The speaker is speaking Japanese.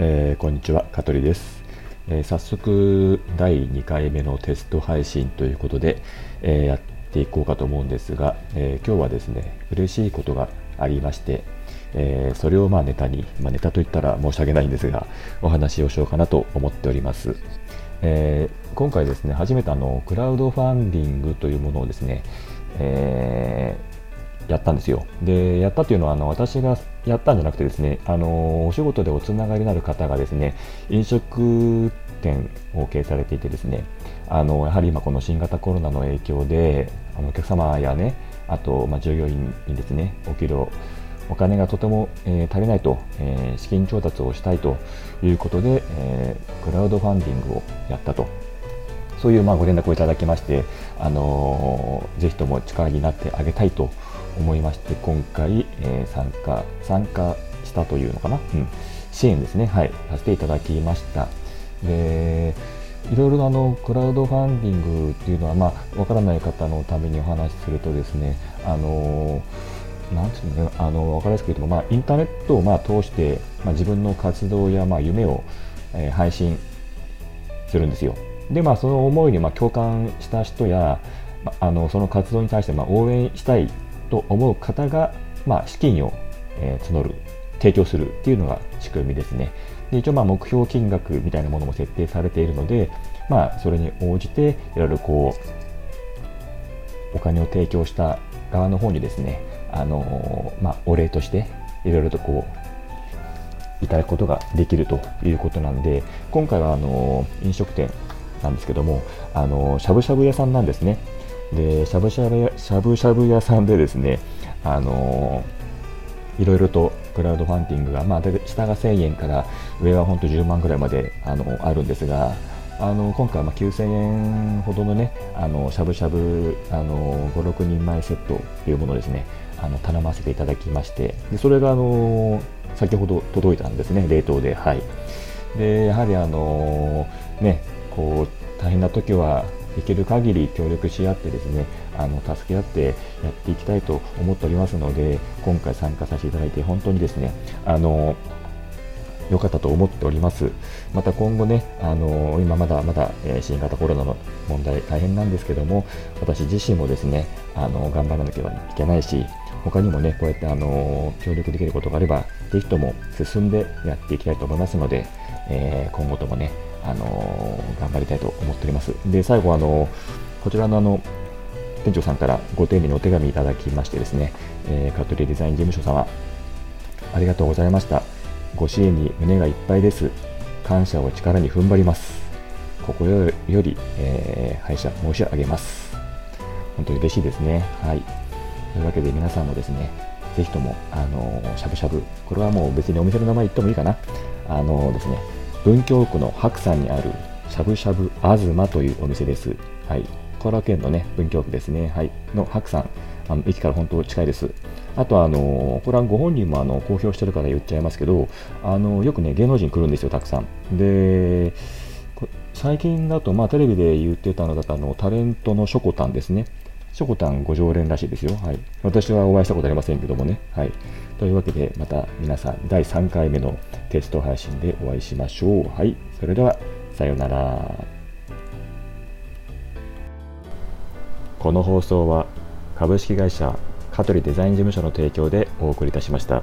えー、こんにちは香取です、えー、早速第2回目のテスト配信ということで、えー、やっていこうかと思うんですが、え今日はですね嬉しいことがありまして、えそれをまあネタに、まあ、ネタといったら申し訳ないんですがお話をしようかなと思っております、え今回ですね初めてあのクラウドファンディングというものをですね、えやったんですよ。で、やったというのは、あの私がやったんじゃなくてですね、あのお仕事でおつながりのある方がですね、飲食店を経営されていてですね、あのやはり今この新型コロナの影響で、あのお客様やね、あと、まあ、従業員にですね、お給料、お金がとても、えー、足りないと、えー、資金調達をしたいということで、えー、クラウドファンディングをやったとそういうまあご連絡をいただきまして、あのー、ぜひとも力になってあげたいと思いまして、今回、えー、参加、参加したというのかな、うん、支援ですね、はい、させていただきました。でいろいろあのクラウドファンディングっていうのは、まあ、わからない方のためにお話しするとですね、あのなんていうのあの分かりやすく言うと、まあ、インターネットをまあ通して、まあ、自分の活動やまあ夢を、えー、配信するんですよ。で、まあ、その思いにまあ共感した人や、あ、のその活動に対してまあ応援したいと思う方が、まあ、資金を、え、募る、提供するっていうのが仕組みですね。で一応まあ目標金額みたいなものも設定されているので、まあ、それに応じていろいろこうお金を提供した側の方にですね、あの、まあ、お礼としていろいろとこういただくことができるということなんで今回はあの飲食店なんですけども、あのしゃぶしゃぶ屋さんなんですね。でしゃぶしゃぶしゃぶしゃぶ屋さんでですね、あのいろいろとクラウドファンディングが、まあ、下が1000円から上は本当10万ぐらいまであのあるんですが、あの今回はま9000円ほどのね、あのしゃぶしゃぶあの5、6人前セットというものですね、あの頼ませていただきまして、でそれがあの先ほど届いたんですね、冷凍で。はい、でやはりあのねこう大変な時はできる限り協力し合ってですねあの助け合ってやっていきたいと思っておりますので今回参加させていただいて本当にですねあの良かったと思っております。また今後ね、あの今まだまだ、え新型コロナの問題大変なんですけども、私自身もですね、あの頑張らなければいけないし、他にもね、こうやってあの協力できることがあれば、ぜひとも進んでやっていきたいと思いますので、え、今後ともね、あの頑張りたいと思っております。で、最後、あのこちらのあの店長さんからご丁寧にお手紙いただきましてですね、えー、カトリーデザイン事務所様、ありがとうございました。ご支援に胸がいっぱいです。感謝を力に踏ん張ります。心より、えー、配車申し上げます。本当に嬉しいですね。はい。というわけで皆さんもですね、ぜひとも、あのしゃぶしゃぶ、これはもう別にお店の名前言ってもいいかな。あのですね、文京区の白山にあるしゃぶしゃぶあずまというお店です。はい。香川県のね、文京区ですね。はい。の白山。あの駅から本当近いです。あとあの、これはご本人もあの公表してるから言っちゃいますけど、あのよくね、芸能人来るんですよ、たくさん。で、最近だと、まあ、テレビで言ってたのだとあの、タレントのしょこたんですね。しょこたんご常連らしいですよ。はい。私はお会いしたことありませんけどもね。はい。というわけで、また皆さん、第3回目のテスト配信でお会いしましょう。はい。それでは、さようなら。この放送は、株式会社香取デザイン事務所の提供でお送りいたしました。